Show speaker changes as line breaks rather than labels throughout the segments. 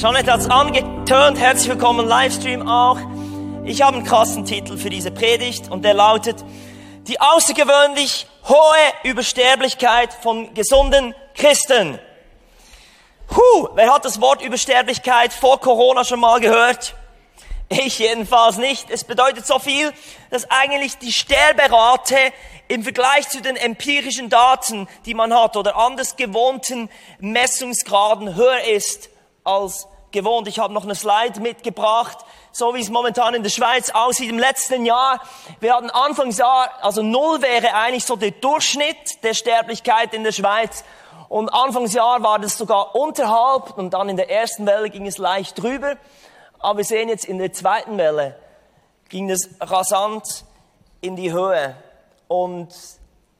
Jeanette hat es angetönt. Herzlich willkommen Livestream auch. Ich habe einen krassen Titel für diese Predigt und der lautet Die außergewöhnlich hohe Übersterblichkeit von gesunden Christen. Puh, wer hat das Wort Übersterblichkeit vor Corona schon mal gehört? Ich jedenfalls nicht. Es bedeutet so viel, dass eigentlich die Sterberate im Vergleich zu den empirischen Daten, die man hat oder anders gewohnten Messungsgraden höher ist als gewohnt. Ich habe noch eine Slide mitgebracht, so wie es momentan in der Schweiz aussieht im letzten Jahr. Wir hatten Anfangsjahr, also null wäre eigentlich so der Durchschnitt der Sterblichkeit in der Schweiz. Und Anfangsjahr war das sogar unterhalb und dann in der ersten Welle ging es leicht drüber. Aber wir sehen jetzt in der zweiten Welle ging es rasant in die Höhe. Und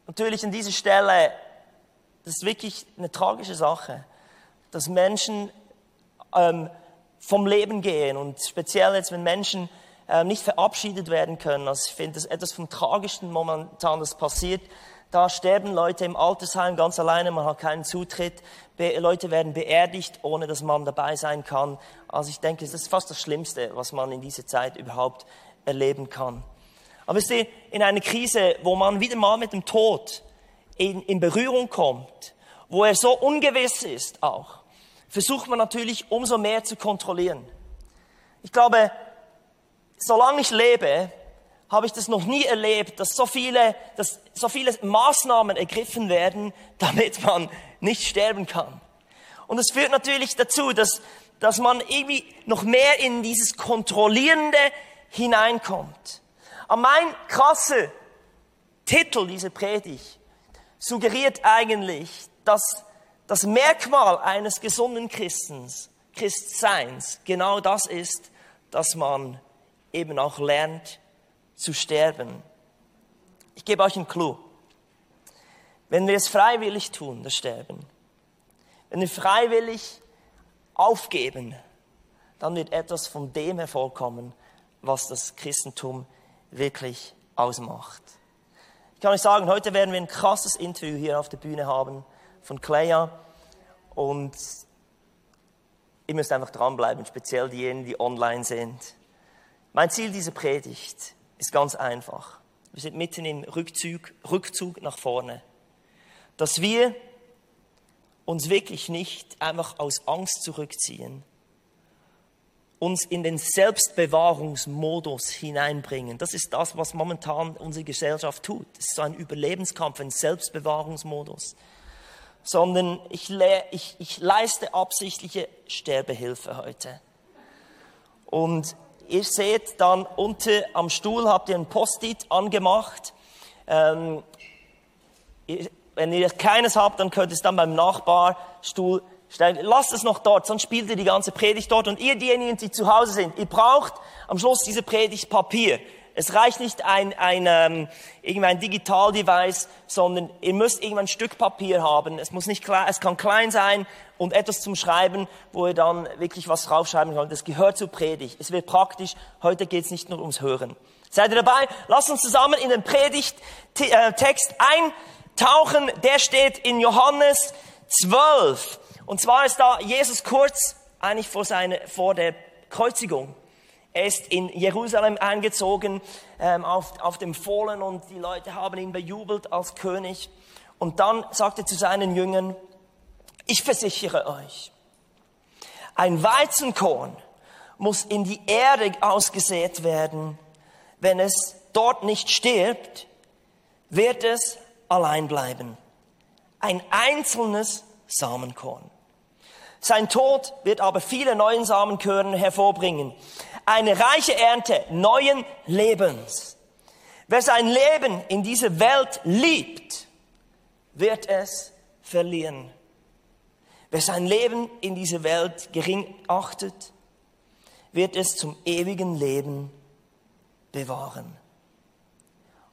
natürlich an dieser Stelle, das ist wirklich eine tragische Sache, dass Menschen ähm, vom Leben gehen und speziell jetzt, wenn Menschen ähm, nicht verabschiedet werden können. Also ich finde das etwas vom Tragischsten momentan, das passiert. Da sterben Leute im Altersheim ganz alleine, man hat keinen Zutritt. Be Leute werden beerdigt, ohne dass man dabei sein kann. Also ich denke, das ist fast das Schlimmste, was man in dieser Zeit überhaupt erleben kann. Aber wisst ihr, in einer Krise, wo man wieder mal mit dem Tod in, in Berührung kommt, wo er so ungewiss ist auch, versucht man natürlich umso mehr zu kontrollieren. Ich glaube, solange ich lebe, habe ich das noch nie erlebt, dass so viele, dass so viele Maßnahmen ergriffen werden, damit man nicht sterben kann. Und es führt natürlich dazu, dass, dass man irgendwie noch mehr in dieses Kontrollierende hineinkommt. Aber mein krasser Titel dieser Predigt suggeriert eigentlich, dass das Merkmal eines gesunden Christens, Christseins, genau das ist, dass man eben auch lernt zu sterben. Ich gebe euch einen Clou. Wenn wir es freiwillig tun, das Sterben, wenn wir freiwillig aufgeben, dann wird etwas von dem hervorkommen, was das Christentum wirklich ausmacht. Ich kann euch sagen, heute werden wir ein krasses Interview hier auf der Bühne haben von Clea und ihr müsst einfach dranbleiben, speziell diejenigen, die online sind. Mein Ziel dieser Predigt ist ganz einfach. Wir sind mitten im Rückzug, Rückzug nach vorne. Dass wir uns wirklich nicht einfach aus Angst zurückziehen, uns in den Selbstbewahrungsmodus hineinbringen. Das ist das, was momentan unsere Gesellschaft tut. Es ist so ein Überlebenskampf, ein Selbstbewahrungsmodus. Sondern ich, ich, ich leiste absichtliche Sterbehilfe heute. Und ihr seht dann unten am Stuhl habt ihr ein Post-it angemacht. Ähm, wenn ihr keines habt, dann könnt ihr es dann beim Nachbarstuhl Lasst es noch dort, sonst spielt ihr die ganze Predigt dort. Und ihr diejenigen, die zu Hause sind, ihr braucht am Schluss diese Predigt Papier. Es reicht nicht ein, ein, ähm, irgendein Digital-Device, sondern ihr müsst irgendwann ein Stück Papier haben. Es muss nicht klar, es kann klein sein und etwas zum Schreiben, wo ihr dann wirklich was draufschreiben könnt. Das gehört zur Predigt. Es wird praktisch. Heute geht es nicht nur ums Hören. Seid ihr dabei? Lasst uns zusammen in den Predigttext eintauchen. Der steht in Johannes 12. Und zwar ist da Jesus kurz eigentlich vor, seine, vor der Kreuzigung. Er ist in Jerusalem eingezogen ähm, auf, auf dem Fohlen und die Leute haben ihn bejubelt als König. Und dann sagt er zu seinen Jüngern, ich versichere euch, ein Weizenkorn muss in die Erde ausgesät werden. Wenn es dort nicht stirbt, wird es allein bleiben. Ein einzelnes Samenkorn. Sein Tod wird aber viele neuen Samenkörner hervorbringen. Eine reiche Ernte neuen Lebens. Wer sein Leben in dieser Welt liebt, wird es verlieren. Wer sein Leben in dieser Welt gering achtet, wird es zum ewigen Leben bewahren.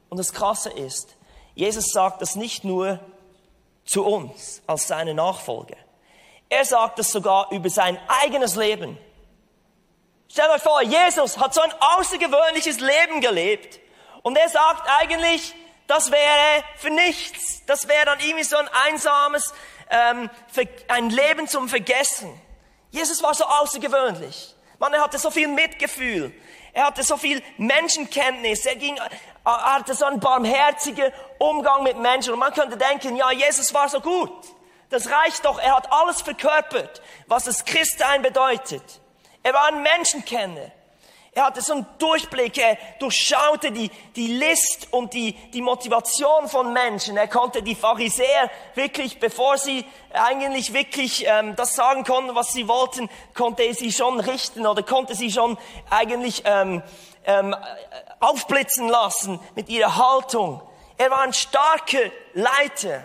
Und das Krasse ist, Jesus sagt das nicht nur zu uns als seine Nachfolger. Er sagt es sogar über sein eigenes Leben. Stellt euch vor, Jesus hat so ein außergewöhnliches Leben gelebt. Und er sagt eigentlich, das wäre für nichts. Das wäre dann irgendwie so ein einsames, ähm, ein Leben zum Vergessen. Jesus war so außergewöhnlich. Man, er hatte so viel Mitgefühl. Er hatte so viel Menschenkenntnis. Er ging, er hatte so einen barmherzigen Umgang mit Menschen. Und man könnte denken, ja, Jesus war so gut. Das reicht doch. Er hat alles verkörpert, was das Christsein bedeutet. Er war ein Menschenkenner. Er hatte so einen Durchblick, er durchschaute die, die List und die, die Motivation von Menschen. Er konnte die Pharisäer wirklich, bevor sie eigentlich wirklich ähm, das sagen konnten, was sie wollten, konnte er sie schon richten oder konnte sie schon eigentlich ähm, ähm, aufblitzen lassen mit ihrer Haltung. Er war ein starker Leiter.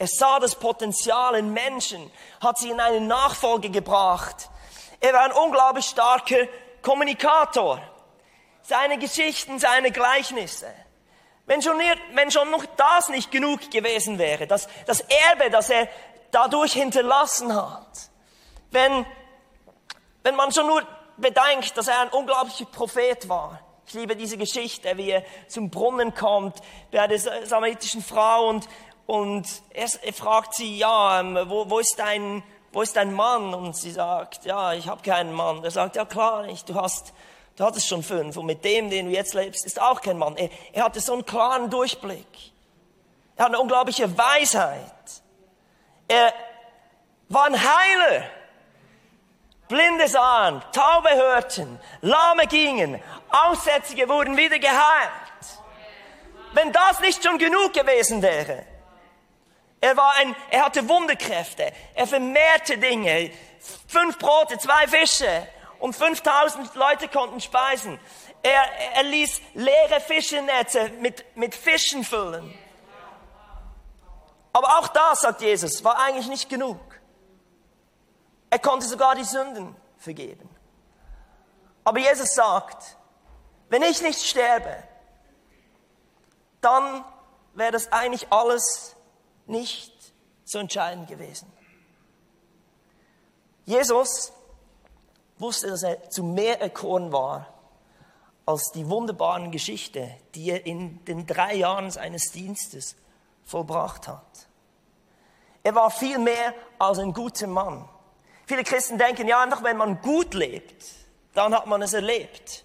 Er sah das Potenzial in Menschen, hat sie in eine Nachfolge gebracht. Er war ein unglaublich starker Kommunikator. Seine Geschichten, seine Gleichnisse. Wenn schon, wenn schon noch das nicht genug gewesen wäre, das, das Erbe, das er dadurch hinterlassen hat. Wenn, wenn man schon nur bedenkt, dass er ein unglaublicher Prophet war. Ich liebe diese Geschichte, wie er zum Brunnen kommt bei der samaritischen Frau und, und er, er fragt sie, ja, ähm, wo, wo ist dein, wo ist dein Mann? Und sie sagt, ja, ich habe keinen Mann. Er sagt, ja klar nicht, du hast, du hattest schon fünf und mit dem, den du jetzt lebst, ist auch kein Mann. Er, er hatte so einen klaren Durchblick. Er hat eine unglaubliche Weisheit. Er war ein Heiler. Blinde sahen, Taube hörten, Lahme gingen, Aussätzige wurden wieder geheilt. Wenn das nicht schon genug gewesen wäre, er war ein, er hatte Wunderkräfte. Er vermehrte Dinge. Fünf Brote, zwei Fische und 5000 Leute konnten speisen. Er, er ließ leere Fischennetze mit, mit Fischen füllen. Aber auch das, sagt Jesus, war eigentlich nicht genug. Er konnte sogar die Sünden vergeben. Aber Jesus sagt, wenn ich nicht sterbe, dann wäre das eigentlich alles nicht so entscheidend gewesen. Jesus wusste, dass er zu mehr erkoren war als die wunderbaren Geschichte, die er in den drei Jahren seines Dienstes vollbracht hat. Er war viel mehr als ein guter Mann. Viele Christen denken, ja, einfach wenn man gut lebt, dann hat man es erlebt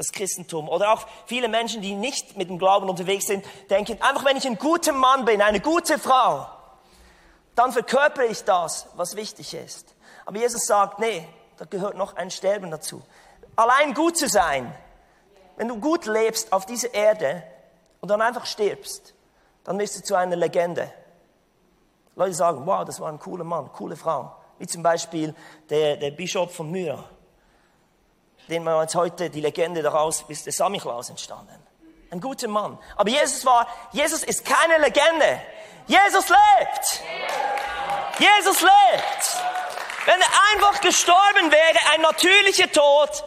das Christentum. Oder auch viele Menschen, die nicht mit dem Glauben unterwegs sind, denken, einfach wenn ich ein guter Mann bin, eine gute Frau, dann verkörpere ich das, was wichtig ist. Aber Jesus sagt, nee, da gehört noch ein Sterben dazu. Allein gut zu sein, wenn du gut lebst auf dieser Erde und dann einfach stirbst, dann bist du zu einer Legende. Leute sagen, wow, das war ein cooler Mann, coole Frau. Wie zum Beispiel der, der Bischof von Myra den man jetzt heute die Legende daraus ist der Samichlaus entstanden. Ein guter Mann. Aber Jesus war, Jesus ist keine Legende. Jesus lebt. Jesus lebt. Wenn er einfach gestorben wäre, ein natürlicher Tod,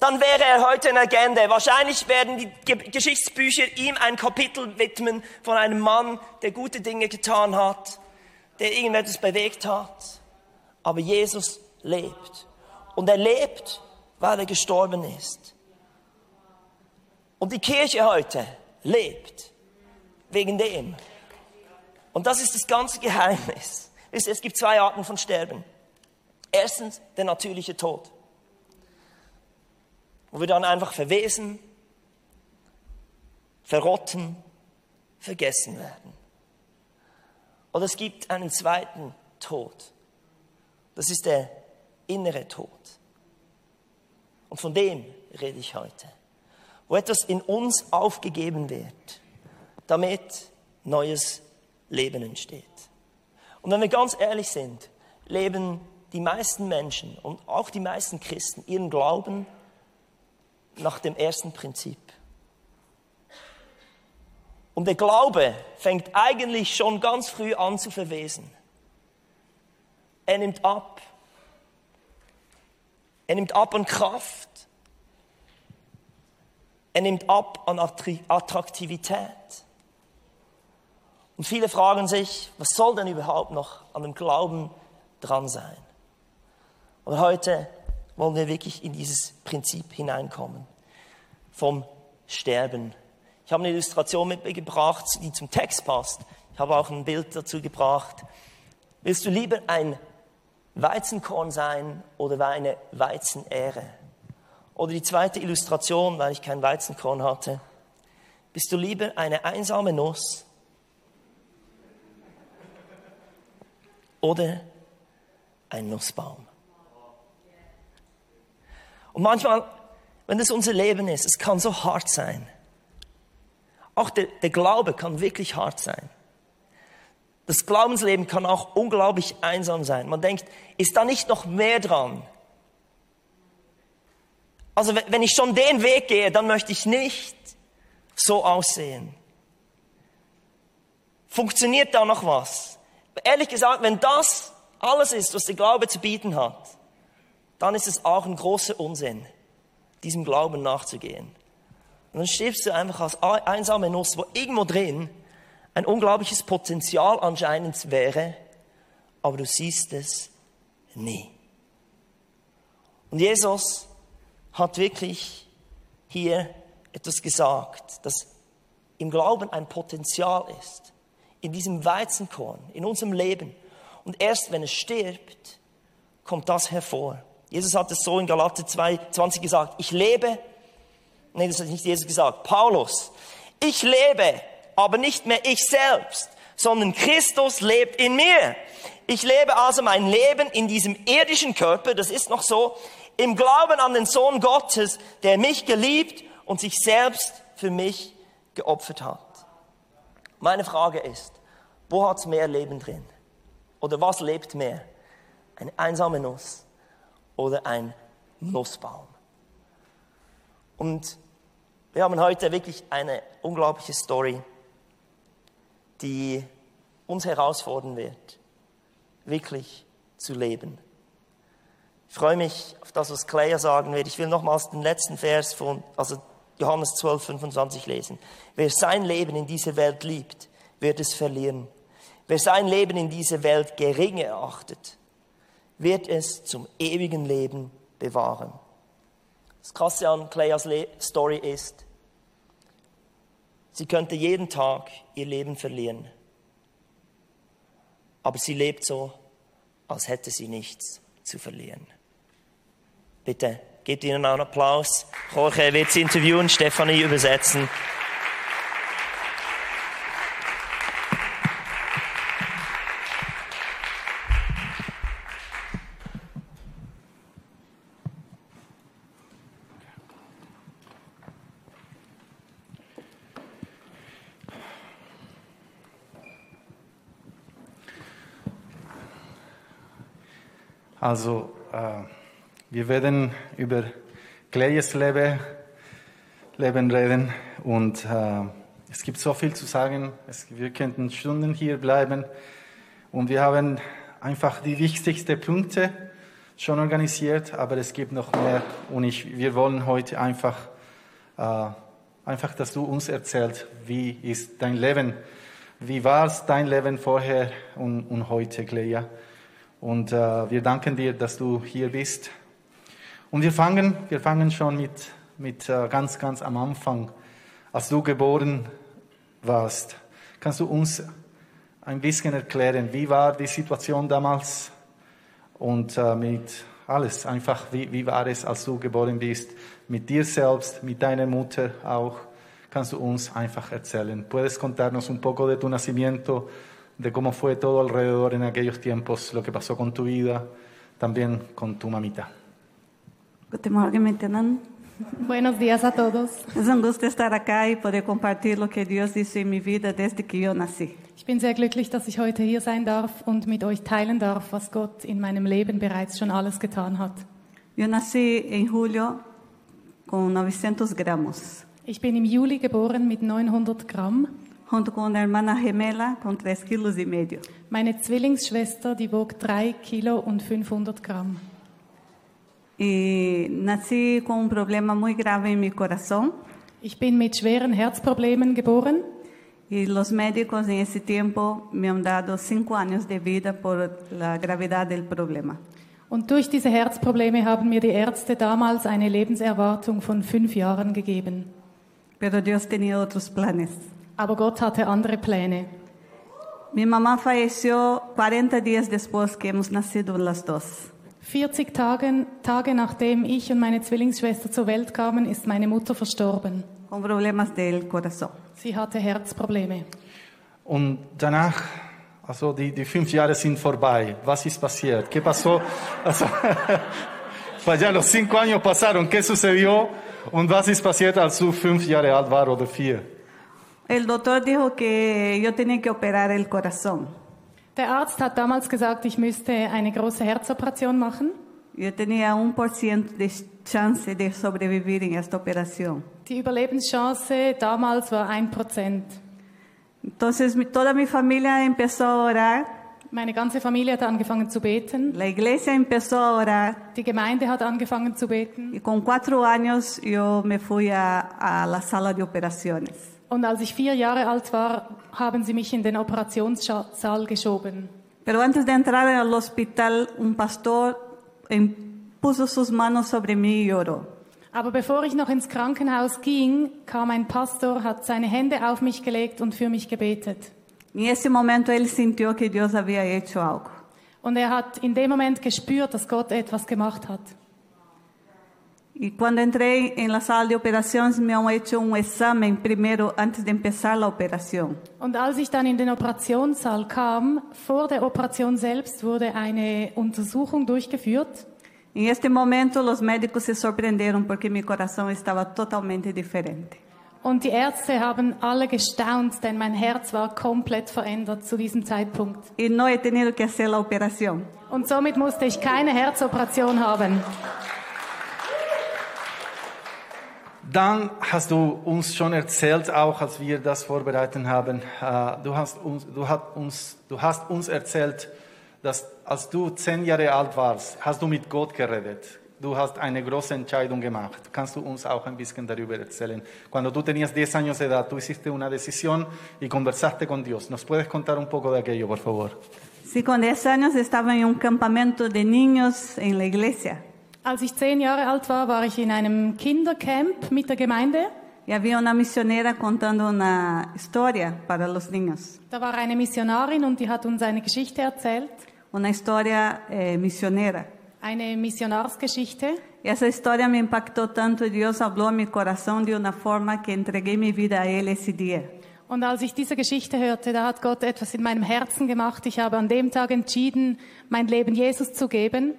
dann wäre er heute eine Legende. Wahrscheinlich werden die Geschichtsbücher ihm ein Kapitel widmen von einem Mann, der gute Dinge getan hat, der irgendetwas bewegt hat. Aber Jesus lebt. Und er lebt weil er gestorben ist. Und die Kirche heute lebt wegen dem. Und das ist das ganze Geheimnis. Es gibt zwei Arten von Sterben. Erstens der natürliche Tod, wo wir dann einfach verwesen, verrotten, vergessen werden. Oder es gibt einen zweiten Tod. Das ist der innere Tod. Und von dem rede ich heute. Wo etwas in uns aufgegeben wird, damit neues Leben entsteht. Und wenn wir ganz ehrlich sind, leben die meisten Menschen und auch die meisten Christen ihren Glauben nach dem ersten Prinzip. Und der Glaube fängt eigentlich schon ganz früh an zu verwesen. Er nimmt ab. Er nimmt ab an Kraft. Er nimmt ab an Attraktivität. Und viele fragen sich, was soll denn überhaupt noch an dem Glauben dran sein? Aber heute wollen wir wirklich in dieses Prinzip hineinkommen. Vom Sterben. Ich habe eine Illustration mitgebracht, die zum Text passt. Ich habe auch ein Bild dazu gebracht. Willst du lieber ein Weizenkorn sein oder eine Weizenähre? Oder die zweite Illustration, weil ich kein Weizenkorn hatte. Bist du lieber eine einsame Nuss oder ein Nussbaum? Und manchmal, wenn das unser Leben ist, es kann so hart sein. Auch der, der Glaube kann wirklich hart sein. Das Glaubensleben kann auch unglaublich einsam sein. Man denkt, ist da nicht noch mehr dran? Also wenn ich schon den Weg gehe, dann möchte ich nicht so aussehen. Funktioniert da noch was? Ehrlich gesagt, wenn das alles ist, was der Glaube zu bieten hat, dann ist es auch ein großer Unsinn, diesem Glauben nachzugehen. Und dann stirbst du einfach als einsame Nuss, wo irgendwo drin ein unglaubliches Potenzial anscheinend wäre, aber du siehst es nie. Und Jesus hat wirklich hier etwas gesagt, dass im Glauben ein Potenzial ist, in diesem Weizenkorn, in unserem Leben. Und erst wenn es stirbt, kommt das hervor. Jesus hat es so in Galater 2,20 gesagt, ich lebe, nee, das hat nicht Jesus gesagt, Paulus, ich lebe, aber nicht mehr ich selbst, sondern Christus lebt in mir. Ich lebe also mein Leben in diesem irdischen Körper, das ist noch so, im Glauben an den Sohn Gottes, der mich geliebt und sich selbst für mich geopfert hat. Meine Frage ist, wo hat es mehr Leben drin? Oder was lebt mehr? Eine einsame Nuss oder ein Nussbaum? Und wir haben heute wirklich eine unglaubliche Story, die uns herausfordern wird, wirklich zu leben. Ich freue mich auf das, was Claire sagen wird. Ich will nochmals den letzten Vers von, also Johannes 12, 25 lesen. Wer sein Leben in dieser Welt liebt, wird es verlieren. Wer sein Leben in dieser Welt gering erachtet, wird es zum ewigen Leben bewahren. Das Krasse an Claires Story ist, sie könnte jeden Tag ihr Leben verlieren. Aber sie lebt so, als hätte sie nichts zu verlieren. Bitte gebt ihnen einen Applaus. Jorge wird sie interviewen, Stefanie übersetzen.
Also, äh, wir werden über Clayes Leben, Leben reden und äh, es gibt so viel zu sagen. Es, wir könnten Stunden hier bleiben und wir haben einfach die wichtigsten Punkte schon organisiert, aber es gibt noch mehr und ich, wir wollen heute einfach, äh, einfach, dass du uns erzählst, wie ist dein Leben, wie war es dein Leben vorher und, und heute, Clea. Und äh, wir danken dir, dass du hier bist. Und wir fangen, wir fangen schon mit, mit äh, ganz, ganz am Anfang, als du geboren warst. Kannst du uns ein bisschen erklären, wie war die Situation damals und äh, mit alles einfach, wie, wie war es, als du geboren bist, mit dir selbst, mit deiner Mutter auch. Kannst du uns einfach erzählen. Puedes contarnos un poco de tu nacimiento, de cómo fue todo alrededor en aquellos tiempos, lo que pasó con tu vida, también con tu mamita.
Guten Morgen miteinander.
Buenos días a todos.
Es un gusto estar acá y poder compartir lo que Dios hizo en mi vida desde que yo nací.
Ich bin sehr glücklich, dass ich heute hier sein darf und mit euch teilen darf, was Gott in meinem Leben bereits schon alles getan hat.
Yo nací en julio con 900 gramos,
Ich bin im Juli geboren mit 900 Gramm.
Junto con una hermana gemela con 3 kilos y medio.
Meine Zwillingsschwester, die wog 3 Kilo und 500 Gramm.
Y nací con un problema muy grave en mi corazón
Ich bin mit schweren Herzproblemen geboren
y los médicos en ese tiempo me han dado 5 años de vida por la gravedad del problema.
und durch diese Herzprobleme haben mir die Ärzte damals eine Lebenserwartung von fünf Jahren gegeben.
Pero Dios tenía otros planes.
Aber Gott hatte andere Pläne.
mi mamá falleció 40 días después que hemos nacido las dos.
40 Tage, Tage nachdem ich und meine Zwillingsschwester zur Welt kamen, ist meine Mutter verstorben.
con problemas del corazón.
Sie hatte Herzprobleme.
Und danach, also die, die fünf Jahre sind vorbei. Was ist passiert? ¿Qué pasó? Also, ya los cinco años pasaron. ¿Qué sucedió? Und was ist passiert, als du fünf Jahre alt war oder vier?
El doctor dijo que yo tenía que operar el corazón.
Der Arzt hat damals gesagt, ich müsste eine große Herzoperation machen.
Yo tenía un por ciento de chance de sobrevivir en esta operación.
Die Überlebenschance damals war 1%.
Entonces mi- toda mi familia empezó a orar,
Meine ganze Familie hat angefangen zu beten.
la iglesia empezó a orar
Die Gemeinde hat angefangen zu beten.
y con cuatro años yo me fui a, a la sala de operaciones.
Und als ich vier Jahre alt war, haben sie mich in den Operationssaal geschoben.
Pero antes de entrar al hospital, un pastor puso sus manos sobre mí y oró.
Aber bevor ich noch ins Krankenhaus ging, kam ein Pastor, hat seine Hände auf mich gelegt und für mich gebetet.
En ese momento él sintió que Dios había hecho algo.
Und er hat in dem Moment gespürt, dass Gott etwas gemacht hat.
Y cuando entré en la sala de operaciones me han hecho un examen primero antes de empezar la operación.
Und als ich dann in den Operationssaal kam, vor der Operation selbst wurde eine Untersuchung durchgeführt.
En este momento los médicos se sorprendieron porque mi corazón estaba totalmente diferente.
Und die Ärzte haben alle gestaunt, denn mein Herz war komplett verändert zu diesem Zeitpunkt.
Y no he tenido que hacer la operación.
Und somit musste ich keine Herzoperation haben.
Dann hast du uns schon erzählt, auch als wir das vorbereitet haben, äh, du, hast uns, du, hast uns, du hast uns erzählt, dass als du zehn Jahre alt warst, hast du mit Gott geredet. Du hast eine große Entscheidung gemacht. Kannst du uns auch ein bisschen darüber erzählen? Cuando tú tenías 10 años de edad, tú hiciste una decisión y conversaste con Dios. ¿Nos puedes contar un poco de aquello, por favor?
Sí, con 10 años estaba en un campamento de niños en la iglesia.
Als ich zehn Jahre alt war, war ich in einem Kindercamp mit der Gemeinde.
Y había una misionera contando una historia para los niños.
Da war eine Missionarin und die hat uns eine Geschichte erzählt,
Una historia eh, misionera.
eine Missionarsgeschichte.
Y esa historia me impactó tanto y Dios habló a mi corazón de una forma que entregué mi vida a Él ese día.
Und als ich diese Geschichte hörte, da hat Gott etwas in meinem Herzen gemacht. Ich habe an dem Tag entschieden, mein Leben Jesus zu geben.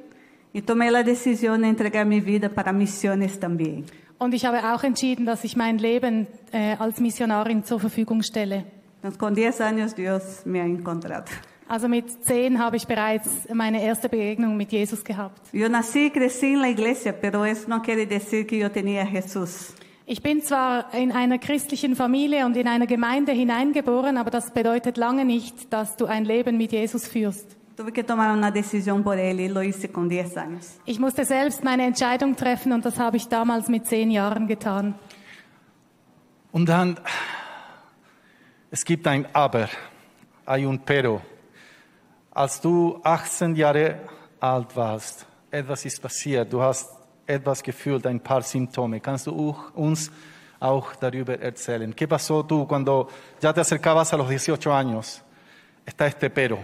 Y tomé la decisión de entregar mi vida para misiones también.
Und ich habe auch entschieden, dass ich mein Leben äh, als Missionarin zur Verfügung stelle.
Entonces, con 10 años Dios me ha encontrado.
Also mit zehn habe ich bereits meine erste Begegnung mit Jesus gehabt.
Yo nací y crecí en la iglesia, pero eso no quiere decir que yo tenía a Jesús.
Ich bin zwar in einer christlichen Familie und in einer Gemeinde hineingeboren, aber das bedeutet lange nicht, dass du ein Leben mit Jesus führst.
Tuve que tomar una decisión por Él y lo hice con 10 años.
Ich musste selbst meine Entscheidung treffen und das habe ich damals mit zehn Jahren getan.
Und dann, es gibt ein Aber, hay un Pero. Als du 18 Jahre alt warst, etwas ist passiert, du hast etwas gefühlt, ein paar Symptome. Kannst du auch- uns auch darüber erzählen? ¿Qué pasó tú cuando ya te acercabas a los 18 años? Está este pero.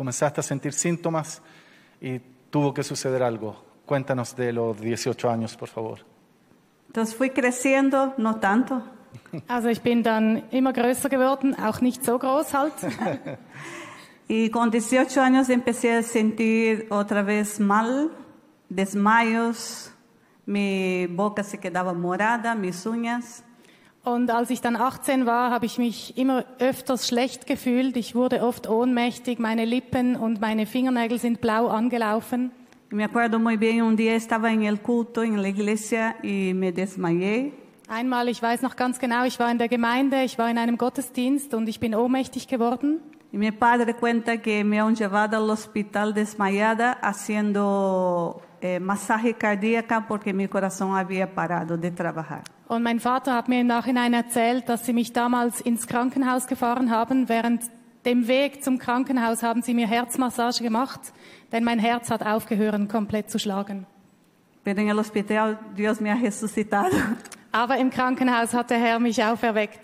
Comenzaste a sentir síntomas y tuvo que suceder algo. Cuéntanos de los 18 años, por favor.
Entonces fui creciendo, no tanto,
Also ich bin dann immer größer geworden, auch nicht so groß halt.
y con 18 años empecé a sentir otra vez mal, desmayos, mi boca se quedaba morada, mis uñas.
Und als ich dann 18 war, habe ich mich immer öfters schlecht gefühlt. Ich wurde oft ohnmächtig, meine Lippen und meine Fingernägel sind blau angelaufen.
Me acuerdo muy bien, un día estaba en el culto en la iglesia y me desmayé.
Einmal, ich weiß noch ganz genau, ich war in der Gemeinde, ich war in einem Gottesdienst und ich bin ohnmächtig geworden.
Y mi padre cuenta que me han llevado al hospital desmayada haciendo eh, masaje cardíaca porque mi corazón había parado de trabajar.
Und mein Vater hat mir im Nachhinein erzählt, dass sie mich damals ins Krankenhaus gefahren haben. Während dem Weg zum Krankenhaus haben sie mir Herzmassage gemacht, denn mein Herz hat aufgehört, komplett zu schlagen.
Pero en el hospital Dios me ha resucitado.
Aber im Krankenhaus hat der Herr mich auferweckt.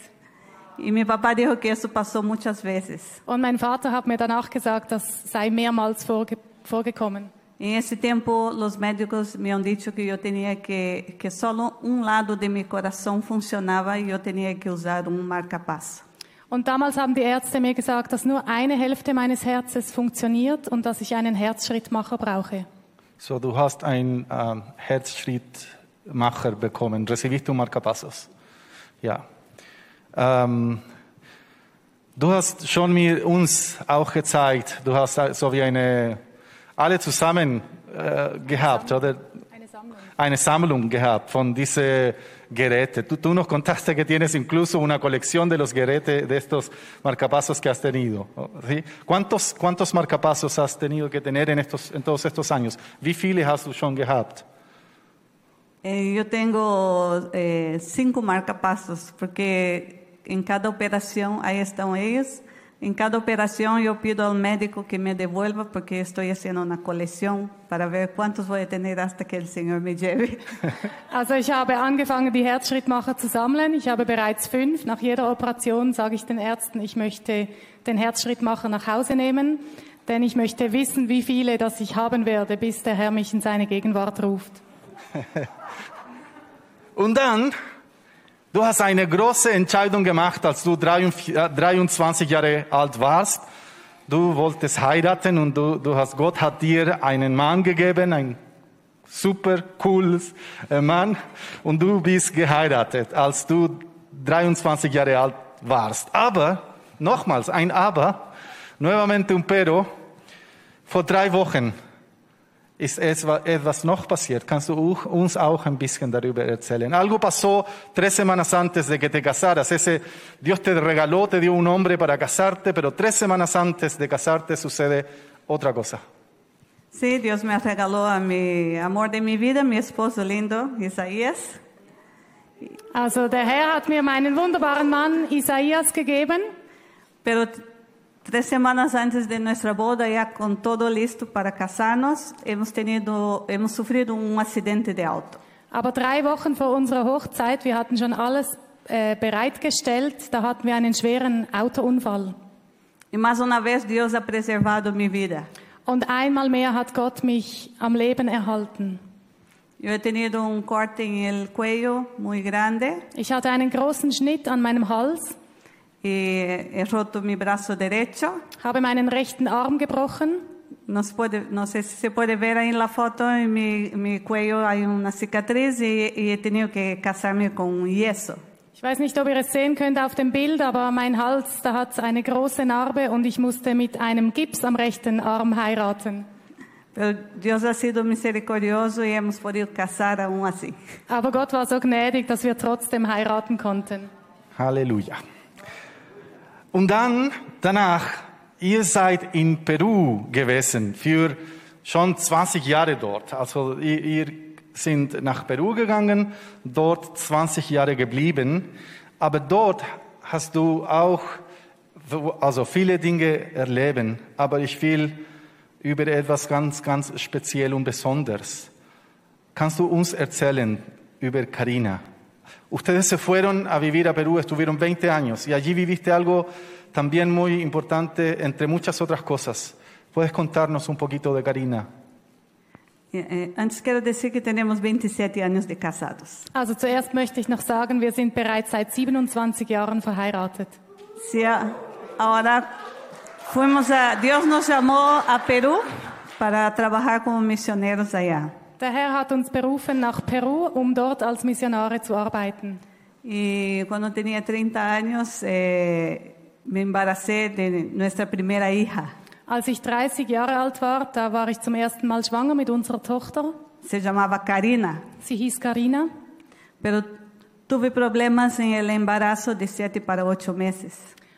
Y mi papá dijo que eso pasó muchas veces.
Und mein Vater hat mir danach gesagt, das sei mehrmals vorge vorgekommen.
En ese tiempo los médicos me han dicho que yo tenía que, que solo un lado de mi corazón funcionaba y yo tenía que usar un marcapaso.
Und damals haben die Ärzte mir gesagt, dass nur eine Hälfte meines Herzens funktioniert und dass ich einen Herzschrittmacher brauche.
So, du hast einen ähm, Herzschrittmacher bekommen. Recibiste un marcapasos. Ja. Ähm, du hast schon mir uns auch gezeigt, du hast so wie eine, alle zusammen äh, gehabt, oder?
Eine Sammlung.
Eine Sammlung gehabt von diesen Geräten. Tú, tú nos contaste que tienes incluso una colección de los gerätes de estos marcapasos que has tenido. ¿sí? ¿Cuántos, ¿Cuántos marcapasos has tenido que tener en, estos, en todos estos años? Wie viele hast du schon gehabt?
Eh, yo tengo eh, cinco marcapasos porque en cada operación ahí están ellos. En cada operación yo pido al médico que me devuelva porque estoy haciendo una colección para ver cuántos voy a tener hasta que el Señor me lleve.
Also ich habe angefangen, die Herzschrittmacher zu sammeln. Ich habe bereits fünf. Nach jeder Operation sage ich den Ärzten, ich möchte den Herzschrittmacher nach Hause nehmen, denn ich möchte wissen, wie viele das ich haben werde, bis der Herr mich in seine Gegenwart ruft.
Und dann, du hast eine große Entscheidung gemacht, als du 23 Jahre alt warst. Du wolltest heiraten und du, du hast, Gott hat dir einen Mann gegeben, ein super cooles äh, Mann und du bist geheiratet, als du 23 Jahre alt warst. Aber, nochmals, ein Aber, nuevamente un pero, vor drei Wochen ist etwas noch passiert. Kannst du uns auch ein bisschen darüber erzählen? Algo pasó tres semanas antes de que te casaras. Ese, Dios te regaló, te dio un hombre para casarte, pero tres semanas antes de casarte sucede otra cosa.
Sí, Dios me regaló a mi amor de mi vida, mi esposo lindo, Isaías.
Also der Herr hat mir meinen wunderbaren Mann Isaias gegeben.
Pero tres semanas antes de nuestra boda, ya con todo listo para casarnos, hemos tenido, hemos sufrido un accidente de auto.
Aber drei Wochen vor unserer Hochzeit, wir hatten schon alles äh, bereitgestellt, da hatten wir einen schweren Autounfall.
Y más una vez Dios ha preservado mi vida.
Und einmal mehr hat Gott mich am Leben erhalten.
Yo he tenido un corte en el cuello muy grande
Ich hatte einen großen Schnitt an meinem Hals,
he roto mi brazo derecho.
habe meinen rechten Arm gebrochen.
No, se puede, no sé si se puede ver ahí en la foto, en mi, mi cuello hay una cicatriz y, y he tenido que casarme con yeso.
Ich weiß nicht, ob ihr es sehen könnt auf dem Bild, aber mein Hals, da hat eine große Narbe und ich musste mit einem Gips am rechten Arm heiraten.
Pero Dios ha sido misericordioso y hemos podido casar aún así.
Aber Gott war so gnädig, dass wir trotzdem heiraten konnten.
Halleluja. Und dann, danach, ihr seid in Peru gewesen für schon 20 Jahre dort. Also ihr, ihr sind nach Peru gegangen, dort 20 Jahre geblieben. Aber dort hast du auch also viele Dinge erleben. Aber ich will über etwas ganz, ganz speziell und besonders. Kannst du uns erzählen über Karina? Ustedes se fueron a vivir a Perú, estuvieron 20 años y allí viviste algo también muy importante entre muchas otras cosas. ¿Puedes contarnos un poquito de Karina?
Eh, eh, Antes quiero decir que tenemos 27 años de casados.
Also zuerst möchte ich noch sagen, wir sind bereits seit 27 Jahren verheiratet.
Sí, ahora fuimos a, Dios nos llamó a Perú para trabajar como misioneros allá.
Der Herr hat uns berufen nach Peru, um dort als Missionare zu arbeiten.
Y cuando tenía 30 años eh, me embaracé de nuestra primera hija.
Als ich 30 Jahre alt war, da war ich zum ersten Mal schwanger mit unserer Tochter.
Se llamaba Karina,
Sie hieß Karina.
pero tuve problemas en el embarazo de 7 para 8 meses.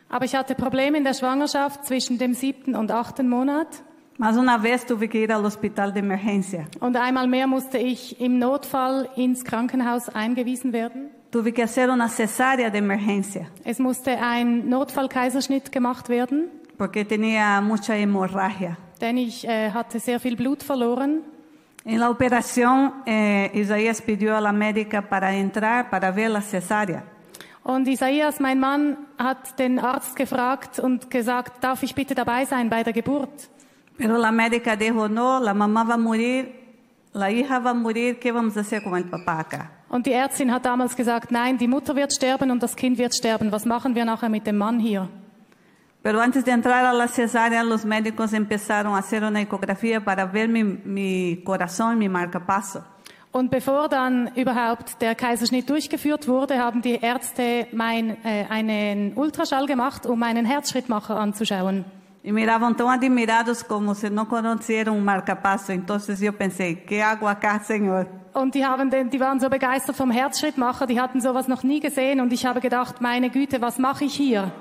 Aber ich hatte Probleme in der Schwangerschaft zwischen dem siebten und achten Monat.
Más una vez tuve que ir al hospital de emergencia.
Und einmal mehr musste ich im Notfall ins Krankenhaus eingewiesen werden.
Tuve que hacer una cesárea de emergencia
Es musste ein Notfallkaiserschnitt gemacht werden,
porque tenía mucha hemorragia.
denn ich äh, hatte sehr viel Blut verloren.
En la operación, eh, Isaías pidió a la médica para entrar para ver la cesárea.
Und Isaias, mein Mann, hat den Arzt gefragt und gesagt, darf ich bitte dabei sein bei der Geburt?
Pero la médica dijo, no, la mamá va a morir, la hija va a morir, ¿qué vamos a hacer con el papá acá?
Und die Ärztin hat damals gesagt, nein, die Mutter wird sterben und das Kind wird sterben. Was machen wir nachher mit dem Mann hier?
Pero antes de entrar a la cesárea, los médicos empezaron a hacer una ecografía para ver mi, mi corazón, mi marcapaso.
Und bevor dann überhaupt der Kaiserschnitt durchgeführt wurde, haben die Ärzte mein, äh, einen Ultraschall gemacht, um meinen Herzschrittmacher anzuschauen.
Y miraban tan admirados como si no conocieran un marcapaso. Entonces yo pensé, ¿qué hago acá, Señor?
Und die, haben den, die waren so begeistert vom Herzschrittmacher, die hatten sowas noch nie gesehen und ich habe gedacht, meine Güte, was mache ich hier?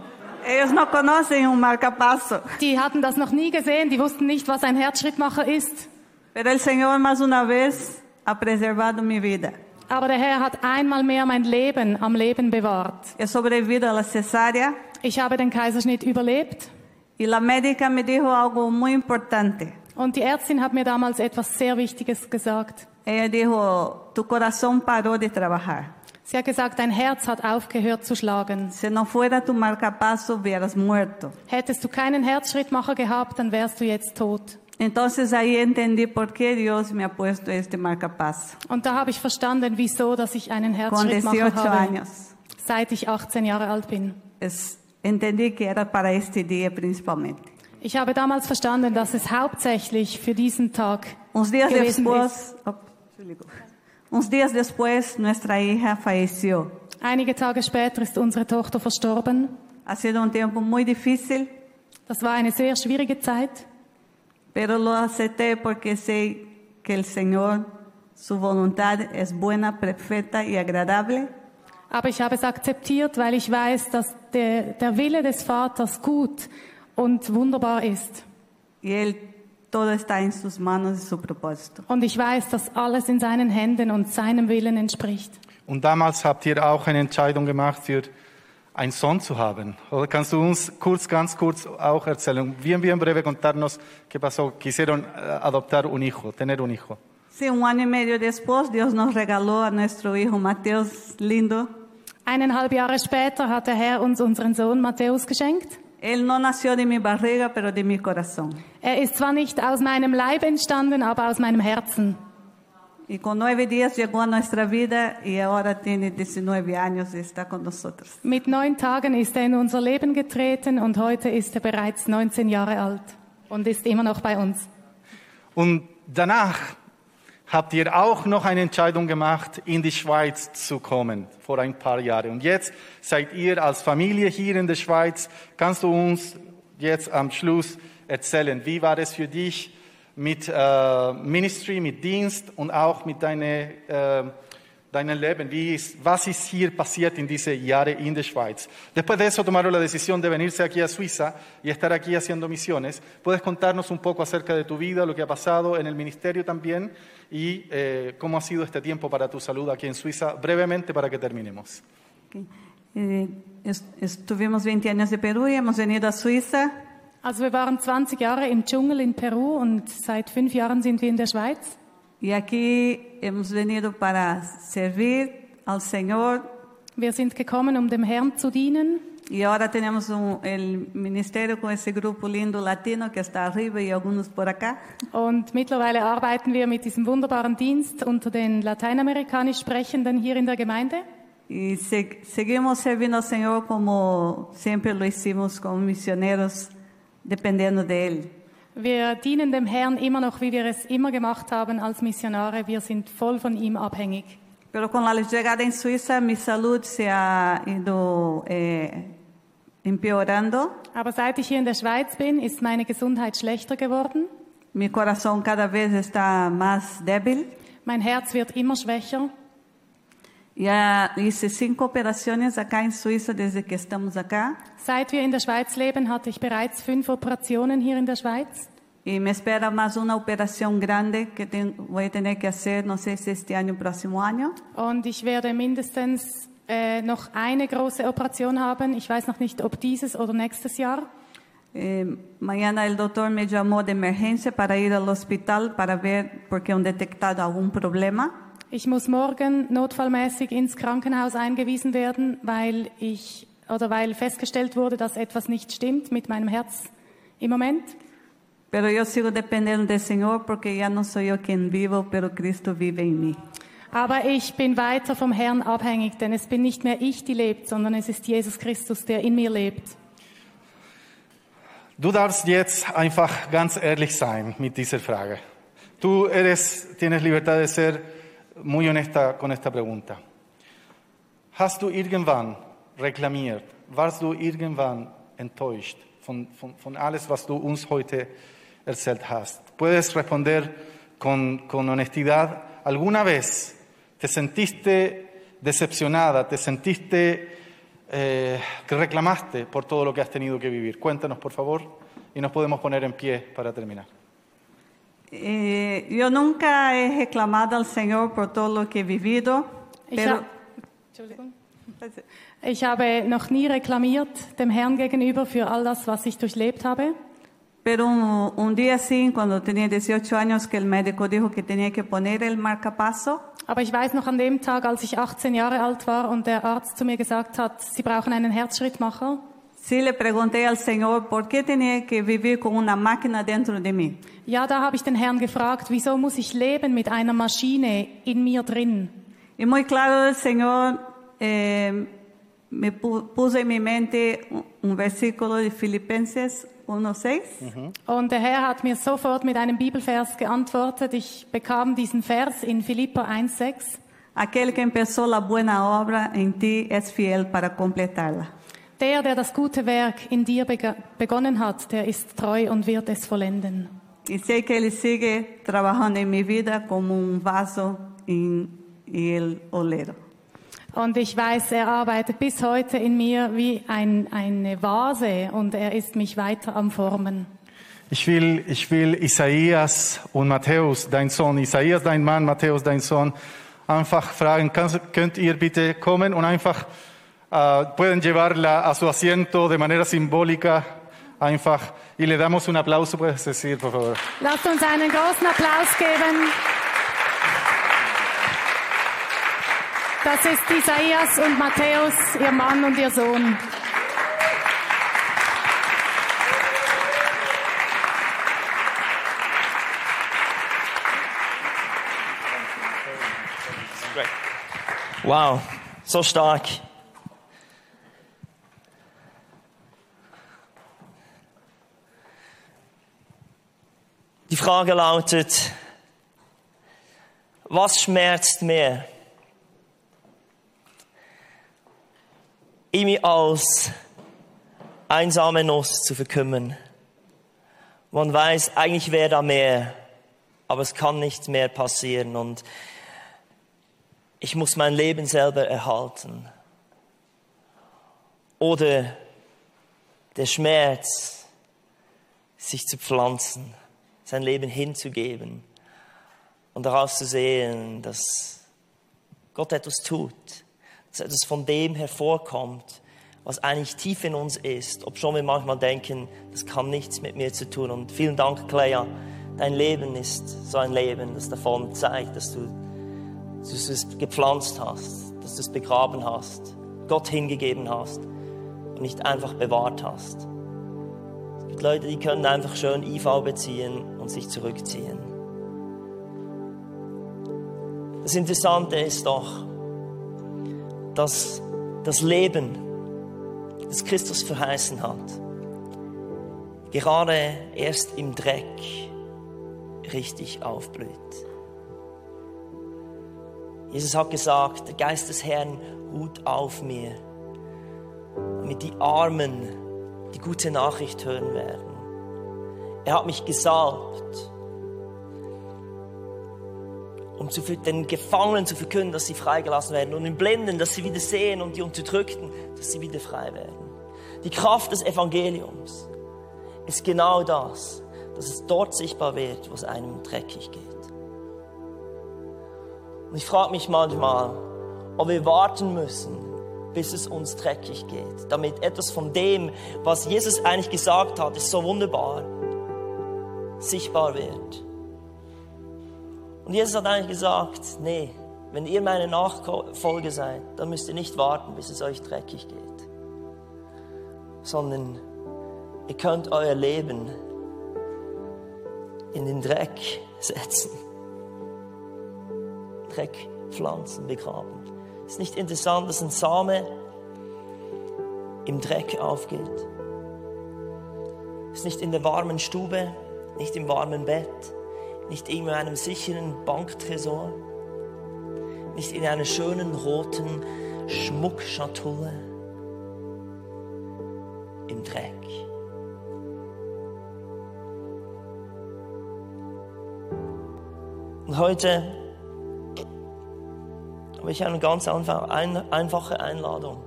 Ellos no conocen un marcapaso.
Die hatten das noch nie gesehen, die wussten nicht, was ein Herzschrittmacher ist.
Pero el Señor más una vez ha preservado mi vida.
Aber der Herr hat einmal mehr mein Leben am Leben bewahrt.
He sobrevivido a la cesárea
Ich habe den Kaiserschnitt überlebt
y la médica me dijo algo muy importante.
und die Ärztin hat mir damals etwas sehr Wichtiges gesagt.
Ella dijo, tu corazón paró de trabajar.
Sie hat gesagt, dein Herz hat aufgehört zu schlagen.
Si no fuera tu marcapaso, hubieras muerto.
Hättest du keinen Herzschrittmacher gehabt, dann wärst du jetzt tot.
Entonces ahí entendí por qué Dios me ha puesto este marcapaso.
Und da habe ich verstanden, wieso, dass ich einen
Con
Herzschrittmacher
18
habe,
años.
seit ich 18 Jahre alt bin.
Es- entendí que era para este día principalmente.
Ich habe damals verstanden, dass es hauptsächlich für diesen Tag
Uns días
gewesen
después, oh, uns días después, nuestra hija falleció.
Einige Tage später ist unsere Tochter verstorben.
Ha sido un tiempo muy difícil,
Das war eine sehr schwierige Zeit,
pero lo acepté porque sé que el Señor, su voluntad es buena, perfecta y agradable.
aber ich habe es akzeptiert, weil ich weiß, dass der, der Wille des Vaters gut und wunderbar ist.
Y Él, todo está en sus manos y su propósito.
Und ich weiß, dass alles in seinen Händen und seinem Willen entspricht.
Und damals habt ihr auch eine Entscheidung gemacht, für einen Sohn zu haben. Oder kannst du uns kurz, ganz kurz auch erzählen? Bien, bien breve contarnos qué pasó. Quisieron eh, adoptar un hijo, tener un hijo.
Sí, un año y medio después, Dios nos regaló a nuestro hijo Mateus lindo.
Eineinhalb Jahre später hat der Herr uns unseren Sohn Matthäus geschenkt.
Él no nació de mi barriga, pero de mi corazón.
Er ist zwar nicht aus meinem Leib entstanden, aber aus meinem Herzen.
Y con nueve días llegó a nuestra vida y ahora tiene 19 años y está con nosotros.
Mit neun Tagen ist er in unser Leben getreten und heute ist er bereits 19 Jahre alt und ist immer noch bei uns.
Und danach habt ihr auch noch eine Entscheidung gemacht, in die Schweiz zu kommen, vor ein paar Jahren. Und jetzt seid ihr als Familie hier in der Schweiz. Kannst du uns jetzt am Schluss erzählen, wie war es für dich mit äh, Ministry, mit Dienst und auch mit deiner, äh, deinem Leben? Wie ist, was ist hier passiert in diese Jahre in der Schweiz? Después de eso tomaron la decisión de venirse aquí a Suiza y estar aquí haciendo misiones. ¿Puedes contarnos un poco acerca de tu vida, lo que ha pasado en el ministerio también y eh, cómo ha sido este tiempo para tu salud aquí en Suiza, brevemente para que terminemos?
Ok. Eh, est- estuvimos 20 años de Perú y hemos venido a Suiza.
Also wir waren 20 Jahre im Dschungel in Peru und seit fünf Jahren sind wir in der Schweiz.
Y aquí hemos venido para servir al Señor.
Wir sind gekommen, um dem Herrn zu dienen.
Y ahora tenemos un- el ministerio con ese grupo lindo latino que está arriba y algunos por acá.
Und mittlerweile arbeiten wir mit diesem wunderbaren Dienst unter den lateinamerikanisch Sprechenden hier in der Gemeinde.
Y se- seguimos sirviendo al Señor como siempre lo hicimos como misioneros, dependiendo de Él.
Wir dienen dem Herrn immer noch, wie wir es immer gemacht haben als Missionare. Wir sind voll von ihm abhängig.
Pero con la llegada en Suiza, mi salud se ha ido eh, empeorando.
Aber seit ich hier in der Schweiz bin, ist meine Gesundheit schlechter geworden.
Mi corazón cada vez está más débil.
Mein Herz wird immer schwächer.
Ya hice cinco operaciones acá en Suiza desde que estamos acá.
Seit wir in der Schweiz leben, hatte ich bereits fünf Operationen hier in der Schweiz.
Y me espera más una operación grande que voy a tener que hacer, no sé si este año o próximo año.
Und ich werde mindestens äh, noch eine große Operation haben. Ich weiß noch nicht, ob dieses oder nächstes Jahr.
Eh, mañana el doctor me llamó de emergencia para ir al hospital para ver porque han detectado algún problema.
Ich muss morgen notfallmäßig ins Krankenhaus eingewiesen werden, weil ich oder weil festgestellt wurde, dass etwas nicht stimmt mit meinem Herz im Moment.
Pero yo sigo dependiendo del Señor porque ya no soy yo quien vivo, pero Cristo vive en mí.
Aber ich bin weiter vom Herrn abhängig, denn es bin nicht mehr ich, die lebt, sondern es ist Jesus Christus, der in mir lebt.
Du darfst jetzt einfach ganz ehrlich sein mit dieser Frage. Tú eres, tienes libertad de ser muy honesta con esta pregunta. Hast du irgendwann reklamiert? Warst du irgendwann enttäuscht von, von, von alles, was du uns heute erzählt hast? Puedes responder con, con honestidad. ¿Alguna vez te sentiste decepcionada, te sentiste eh, que reclamaste por todo lo que has tenido que vivir? Cuéntanos, por favor, y nos podemos poner en pie para terminar.
Eh, yo nunca he reclamado al Señor por todo lo que he vivido,
Ich,
pero
ha ich habe noch nie reklamiert dem Herrn gegenüber für all das, was ich durchlebt habe.
Pero un, un día así, cuando tenía 18 años, que el médico dijo que tenía que poner el marcapaso,
Aber ich weiß noch an dem Tag, als ich 18 Jahre alt war und der Arzt zu mir gesagt hat, Sie brauchen einen Herzschrittmacher.
Sí le pregunté al Señor por qué tenía que vivir con una máquina dentro de mí.
Ja, da habe ich den Herrn gefragt, wieso muss ich leben mit einer Maschine in mir drin?
Y muy claro el Señor eh, me pu- puso en mi mente un, un versículo de Filipenses 1.6.
Und der Herr hat mir sofort mit einem Bibelvers geantwortet. Ich bekam diesen Vers in Philipper 1,6.
Aquel que empezó la buena obra en ti es fiel para completarla.
Der, der das gute Werk in dir begonnen hat, der ist treu und wird es vollenden.
Y sé que Él sigue trabajando en mi vida como un vaso en, el olero.
Und ich weiß, er arbeitet bis heute in mir wie ein, eine Vase und er ist mich weiter am Formen.
Ich will, ich will Isaías und Matthäus, dein Sohn, Isaías, dein Mann, Matthäus, dein Sohn, einfach fragen, könnt ihr bitte kommen und einfach, äh, pueden llevarla a su asiento de manera simbólica, einfach, y le damos un aplauso, puedes decir, por favor.
Lasst uns einen großen Applaus geben. Das ist Isaias und Matthäus, ihr Mann und ihr Sohn.
Wow, so stark. Die Frage lautet, was schmerzt mehr? Ihm als einsame Nuss zu verkümmern. Man weiß, eigentlich wäre da mehr, aber es kann nicht mehr passieren und ich muss mein Leben selber erhalten. Oder der Schmerz, sich zu pflanzen, sein Leben hinzugeben und daraus zu sehen, dass Gott etwas tut, dass etwas von dem hervorkommt, was eigentlich tief in uns ist, ob schon wir manchmal denken, das kann nichts mit mir zu tun. Und vielen Dank, Clea, dein Leben ist so ein Leben, das davon zeigt, dass du dass du es gepflanzt hast, dass du es begraben hast, Gott hingegeben hast und nicht einfach bewahrt hast. Es gibt Leute, die können einfach schön IV beziehen und sich zurückziehen. Das Interessante ist doch, dass das Leben, das Christus verheißen hat, gerade erst im Dreck richtig aufblüht. Jesus hat gesagt, der Geist des Herrn ruht auf mir, damit die Armen die gute Nachricht hören werden. Er hat mich gesalbt, um zu, den Gefangenen zu verkünden, dass sie freigelassen werden und den Blinden, dass sie wieder sehen und die Unterdrückten, dass sie wieder frei werden. Die Kraft des Evangeliums ist genau das, dass es dort sichtbar wird, wo es einem dreckig geht. Und ich frage mich manchmal, ob wir warten müssen, bis es uns dreckig geht. Damit etwas von dem, was Jesus eigentlich gesagt hat, ist so wunderbar, sichtbar wird. Und Jesus hat eigentlich gesagt, nee, wenn ihr meine Nachfolger seid, dann müsst ihr nicht warten, bis es euch dreckig geht, sondern ihr könnt euer Leben in den Dreck setzen. Dreck pflanzen, begraben. Ist nicht interessant, dass ein Same im Dreck aufgeht? Ist nicht in der warmen Stube, nicht im warmen Bett, nicht in einem sicheren Banktresor, nicht in einer schönen roten Schmuckschatulle, im Dreck. Und heute habe ich eine ganz einfache Einladung,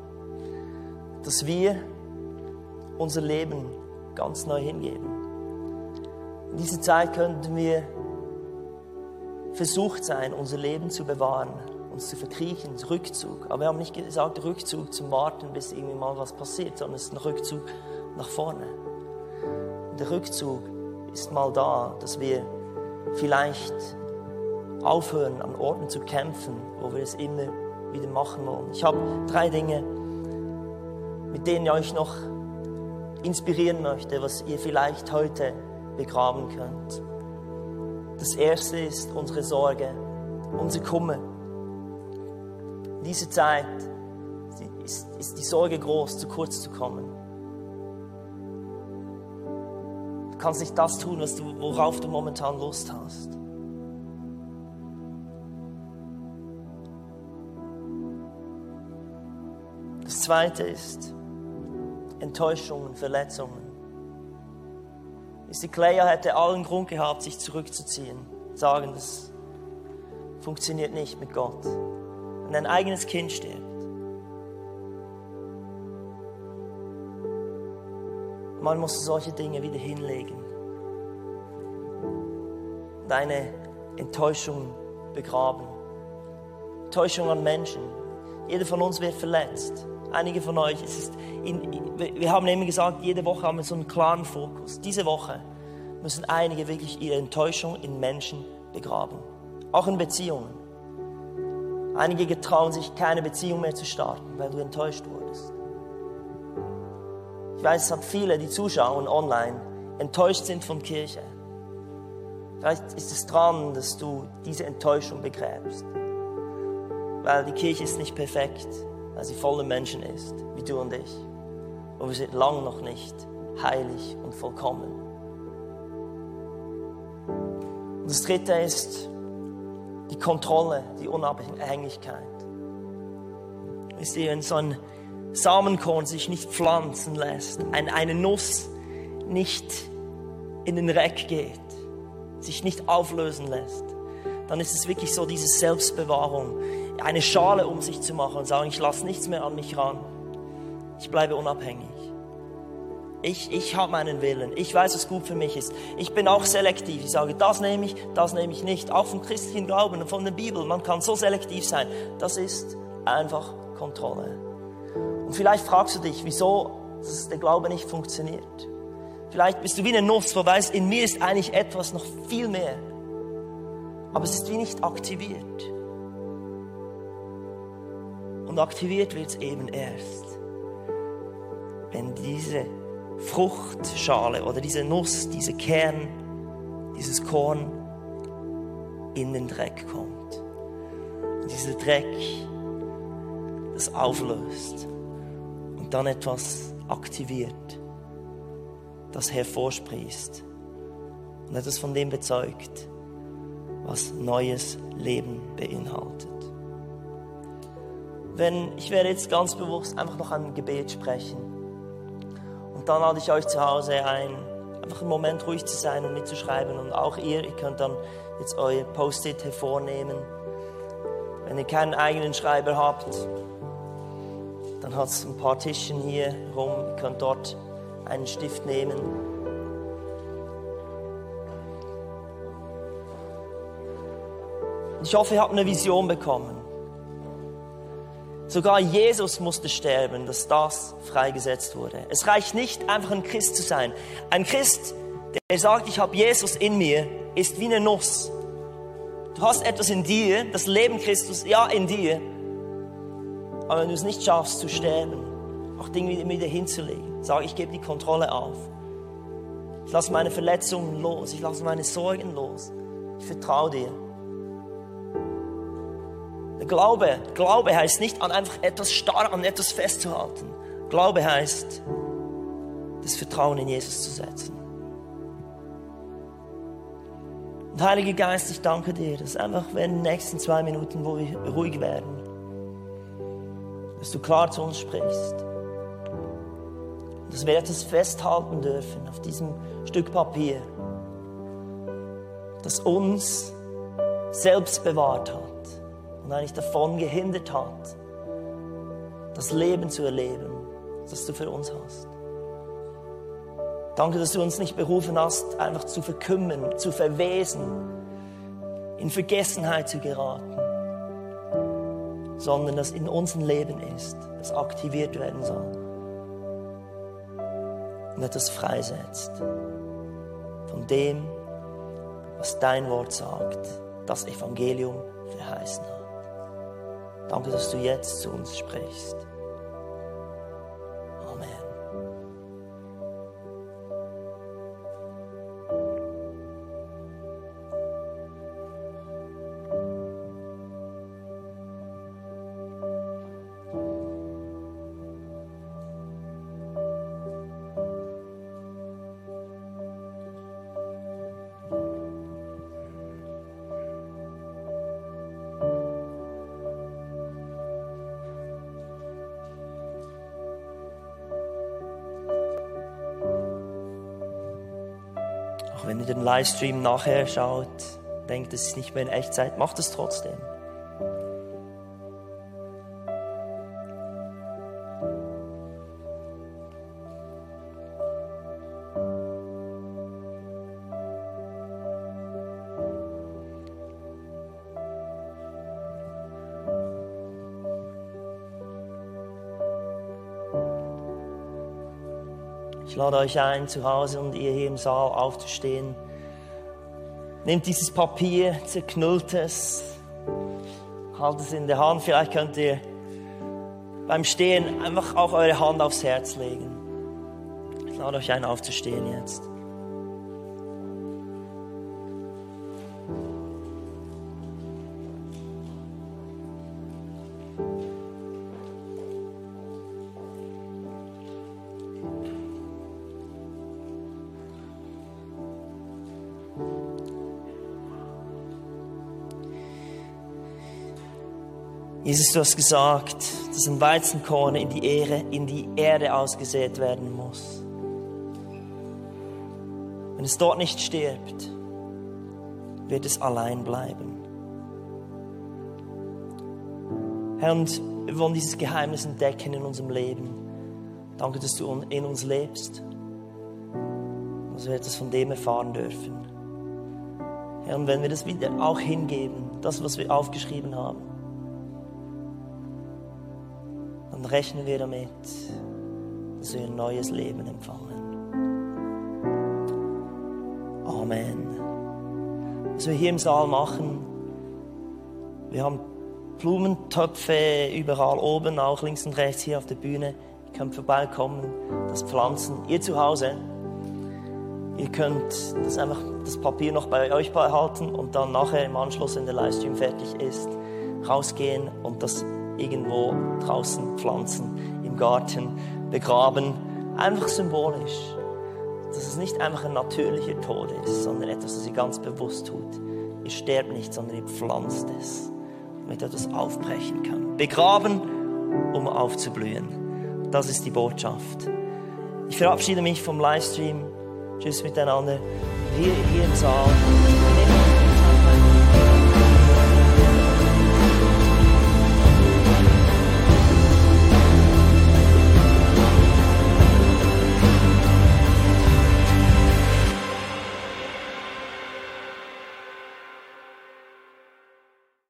dass wir unser Leben ganz neu hingeben. In dieser Zeit könnten wir versucht sein, unser Leben zu bewahren, uns zu verkriechen, Rückzug. Aber wir haben nicht gesagt Rückzug zum Warten, bis irgendwie mal was passiert, sondern es ist ein Rückzug nach vorne. Und der Rückzug ist mal da, dass wir vielleicht aufhören, an Orten zu kämpfen, wo wir es immer wieder machen wollen. Ich habe drei Dinge, mit denen ich euch noch inspirieren möchte, was ihr vielleicht heute begraben könnt. Das erste ist unsere Sorge, unser Kummer. In dieser Zeit ist, ist die Sorge groß, zu kurz zu kommen. Du kannst nicht das tun, was du, worauf du momentan Lust hast. Das zweite ist Enttäuschungen, Verletzungen. Clayer hätte allen Grund gehabt, sich zurückzuziehen, sagen, das funktioniert nicht mit Gott. Wenn ein eigenes Kind stirbt. Man muss solche Dinge wieder hinlegen. Deine Enttäuschung begraben. Enttäuschung an Menschen. Jeder von uns wird verletzt. Einige von euch, ist in, wir haben immer gesagt, jede Woche haben wir so einen klaren Fokus. Diese Woche müssen einige wirklich ihre Enttäuschung in Menschen begraben. Auch in Beziehungen. Einige getrauen sich keine Beziehung mehr zu starten, weil du enttäuscht wurdest. Ich weiß, es hat viele, die zuschauen online, enttäuscht sind von Kirche. Vielleicht ist es dran, dass du diese Enttäuschung begräbst. Weil die Kirche ist nicht perfekt weil sie voller Menschen ist, wie du und ich. Und wir sind lang noch nicht heilig und vollkommen. Und das dritte ist die Kontrolle, die Unabhängigkeit. Wisst ihr, wenn so ein Samenkorn sich nicht pflanzen lässt, eine Nuss nicht in den Reck geht, sich nicht auflösen lässt, dann ist es wirklich so diese Selbstbewahrung, eine Schale um sich zu machen und sagen, ich lasse nichts mehr an mich ran. Ich bleibe unabhängig. Ich, ich habe meinen Willen. Ich weiß, was gut für mich ist. Ich bin auch selektiv. Ich sage, das nehme ich, das nehme ich nicht. Auch vom christlichen Glauben und von der Bibel. Man kann so selektiv sein. Das ist einfach Kontrolle. Und vielleicht fragst du dich, wieso der Glaube nicht funktioniert. Vielleicht bist du wie eine Nuss, wo weißt, in mir ist eigentlich etwas noch viel mehr. Aber es ist wie nicht aktiviert. Und aktiviert wird es eben erst, wenn diese Fruchtschale oder diese Nuss, dieser Kern, dieses Korn in den Dreck kommt. Und dieser Dreck das auflöst und dann etwas aktiviert, das hervorsprießt und etwas von dem bezeugt, was neues Leben beinhaltet wenn ich werde jetzt ganz bewusst einfach noch ein Gebet sprechen. Und dann lade ich euch zu Hause ein, einfach einen Moment ruhig zu sein und mitzuschreiben. Und auch ihr, ihr könnt dann jetzt euer Post-it hervornehmen. Wenn ihr keinen eigenen Schreiber habt, dann hat es ein paar Tischen hier rum. Ihr könnt dort einen Stift nehmen. Ich hoffe, ihr habt eine Vision bekommen. Sogar Jesus musste sterben, dass das freigesetzt wurde. Es reicht nicht, einfach ein Christ zu sein. Ein Christ, der sagt, ich habe Jesus in mir, ist wie eine Nuss. Du hast etwas in dir, das Leben Christus, ja, in dir. Aber wenn du es nicht schaffst zu sterben, auch Dinge wieder hinzulegen, sag, ich gebe die Kontrolle auf. Ich lasse meine Verletzungen los, ich lasse meine Sorgen los. Ich vertraue dir. Glaube, Glaube heißt nicht an einfach etwas starr an etwas festzuhalten. Glaube heißt, das Vertrauen in Jesus zu setzen. Und Heiliger Geist, ich danke dir, dass einfach während den nächsten zwei Minuten, wo wir ruhig werden, dass du klar zu uns sprichst. Dass wir etwas festhalten dürfen auf diesem Stück Papier, das uns selbst bewahrt hat und eigentlich davon gehindert hat, das Leben zu erleben, das du für uns hast. Danke, dass du uns nicht berufen hast, einfach zu verkümmern, zu verwesen, in Vergessenheit zu geraten, sondern dass in unserem Leben ist, das aktiviert werden soll und etwas freisetzt von dem, was dein Wort sagt, das Evangelium verheißen hat. Danke, dass du jetzt zu uns sprichst. Livestream nachher schaut, denkt, es ist nicht mehr in Echtzeit, macht es trotzdem. Ich lade euch ein, zu Hause und ihr hier im Saal aufzustehen. Nehmt dieses Papier, zerknüllt es, haltet es in der Hand. Vielleicht könnt ihr beim Stehen einfach auch eure Hand aufs Herz legen. Ich lade euch ein, aufzustehen jetzt. Jesus, du hast gesagt, dass ein Weizenkorn in die, Ehre, in die Erde ausgesät werden muss. Wenn es dort nicht stirbt, wird es allein bleiben. Herr, und wir wollen dieses Geheimnis entdecken in unserem Leben. Danke, dass du in uns lebst, dass wir etwas von dem erfahren dürfen. Herr, und wenn wir das wieder auch hingeben, das, was wir aufgeschrieben haben, dann rechnen wir damit, dass wir ein neues Leben empfangen. Amen. Was wir hier im Saal machen, wir haben Blumentöpfe überall oben, auch links und rechts hier auf der Bühne. Ihr könnt vorbeikommen, das pflanzen. Ihr zu Hause, ihr könnt das einfach das Papier noch bei euch behalten und dann nachher im Anschluss, wenn der Livestream fertig ist, rausgehen und das irgendwo draußen pflanzen, im Garten begraben. Einfach symbolisch. Dass es nicht einfach ein natürlicher Tod ist, sondern etwas, das ihr ganz bewusst tut. Ihr sterbt nicht, sondern ihr pflanzt es, damit etwas aufbrechen kann. Begraben, um aufzublühen. Das ist die Botschaft. Ich verabschiede mich vom Livestream. Tschüss miteinander. Hier, hier im Saal.